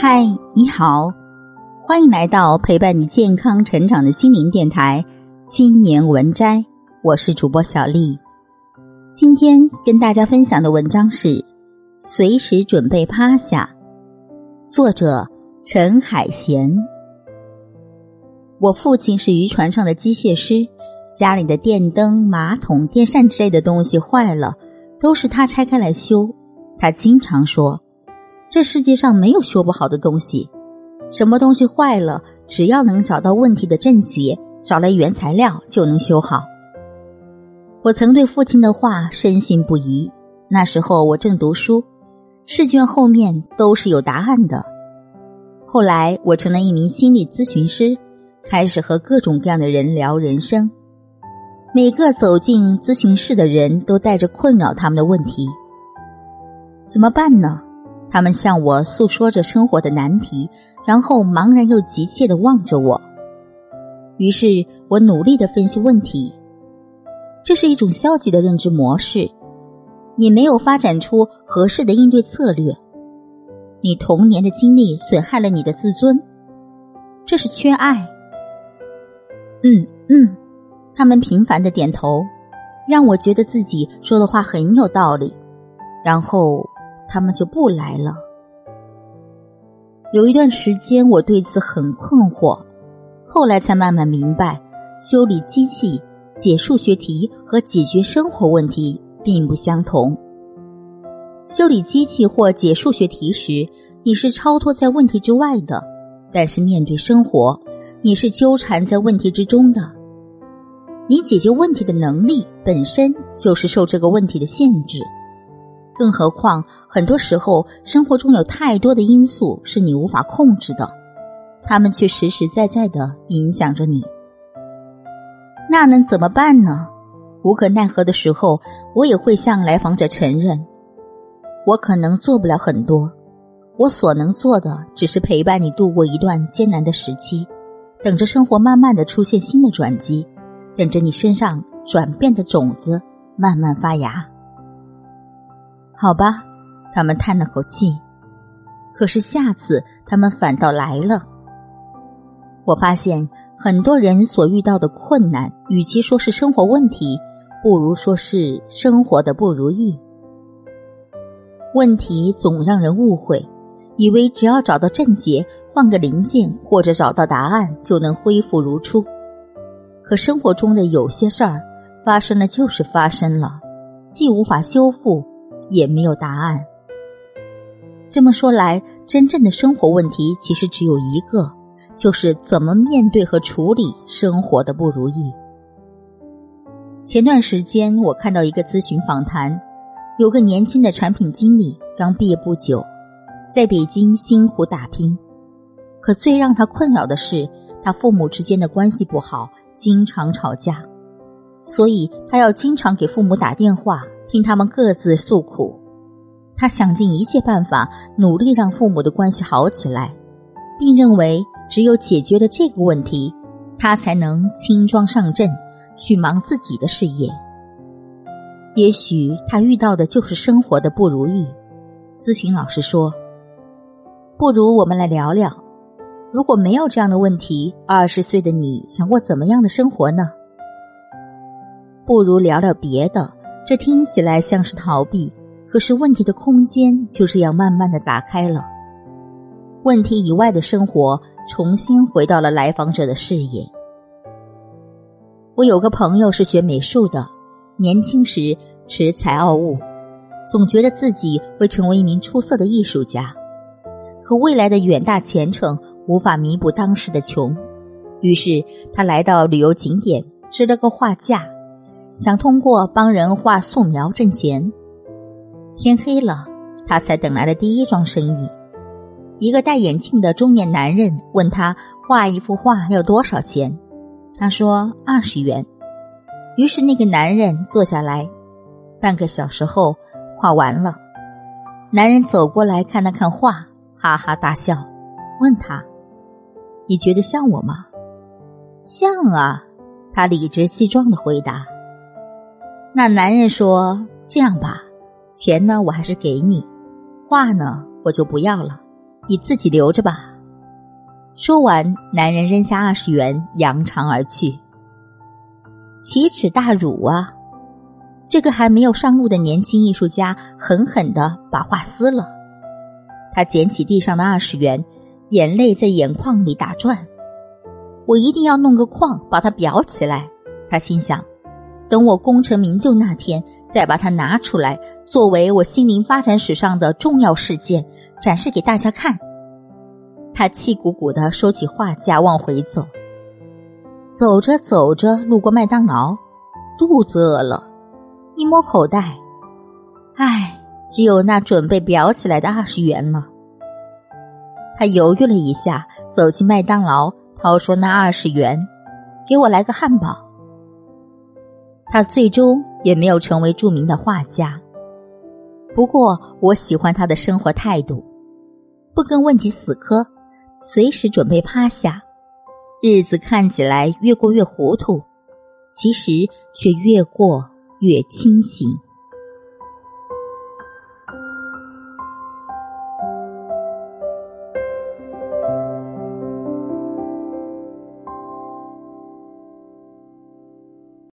嗨，你好，欢迎来到陪伴你健康成长的心灵电台《青年文摘》，我是主播小丽。今天跟大家分享的文章是《随时准备趴下》，作者陈海贤。我父亲是渔船上的机械师，家里的电灯、马桶、电扇之类的东西坏了，都是他拆开来修。他经常说。这世界上没有修不好的东西，什么东西坏了，只要能找到问题的症结，找来原材料就能修好。我曾对父亲的话深信不疑。那时候我正读书，试卷后面都是有答案的。后来我成了一名心理咨询师，开始和各种各样的人聊人生。每个走进咨询室的人都带着困扰他们的问题，怎么办呢？他们向我诉说着生活的难题，然后茫然又急切的望着我。于是我努力的分析问题。这是一种消极的认知模式，你没有发展出合适的应对策略，你童年的经历损害了你的自尊，这是缺爱。嗯嗯，他们频繁的点头，让我觉得自己说的话很有道理，然后。他们就不来了。有一段时间，我对此很困惑，后来才慢慢明白，修理机器、解数学题和解决生活问题并不相同。修理机器或解数学题时，你是超脱在问题之外的；但是面对生活，你是纠缠在问题之中的。你解决问题的能力本身就是受这个问题的限制。更何况，很多时候生活中有太多的因素是你无法控制的，他们却实实在在的影响着你。那能怎么办呢？无可奈何的时候，我也会向来访者承认，我可能做不了很多，我所能做的只是陪伴你度过一段艰难的时期，等着生活慢慢的出现新的转机，等着你身上转变的种子慢慢发芽。好吧，他们叹了口气。可是下次他们反倒来了。我发现很多人所遇到的困难，与其说是生活问题，不如说是生活的不如意。问题总让人误会，以为只要找到症结，换个零件或者找到答案，就能恢复如初。可生活中的有些事儿，发生了就是发生了，既无法修复。也没有答案。这么说来，真正的生活问题其实只有一个，就是怎么面对和处理生活的不如意。前段时间，我看到一个咨询访谈，有个年轻的产品经理刚毕业不久，在北京辛苦打拼，可最让他困扰的是，他父母之间的关系不好，经常吵架，所以他要经常给父母打电话。听他们各自诉苦，他想尽一切办法，努力让父母的关系好起来，并认为只有解决了这个问题，他才能轻装上阵去忙自己的事业。也许他遇到的就是生活的不如意。咨询老师说：“不如我们来聊聊，如果没有这样的问题，二十岁的你想过怎么样的生活呢？不如聊聊别的。”这听起来像是逃避，可是问题的空间就这样慢慢的打开了。问题以外的生活重新回到了来访者的视野。我有个朋友是学美术的，年轻时恃才傲物，总觉得自己会成为一名出色的艺术家，可未来的远大前程无法弥补当时的穷，于是他来到旅游景点支了个画架。想通过帮人画素描挣钱。天黑了，他才等来了第一桩生意。一个戴眼镜的中年男人问他画一幅画要多少钱，他说二十元。于是那个男人坐下来，半个小时后画完了。男人走过来看了看画，哈哈大笑，问他：“你觉得像我吗？”“像啊。”他理直气壮的回答。那男人说：“这样吧，钱呢我还是给你，画呢我就不要了，你自己留着吧。”说完，男人扔下二十元，扬长而去。奇耻大辱啊！这个还没有上路的年轻艺术家狠狠的把画撕了。他捡起地上的二十元，眼泪在眼眶里打转。我一定要弄个框把它裱起来。他心想，等我功成名就那天，再把它拿出来，作为我心灵发展史上的重要事件，展示给大家看。他气鼓鼓的收起画架，往回走。走着走着，路过麦当劳，肚子饿了，一摸口袋，唉，只有那准备裱起来的二十元了。他犹豫了一下，走进麦当劳，掏出那二十元，给我来个汉堡。他最终也没有成为著名的画家，不过我喜欢他的生活态度，不跟问题死磕，随时准备趴下。日子看起来越过越糊涂，其实却越过越清醒。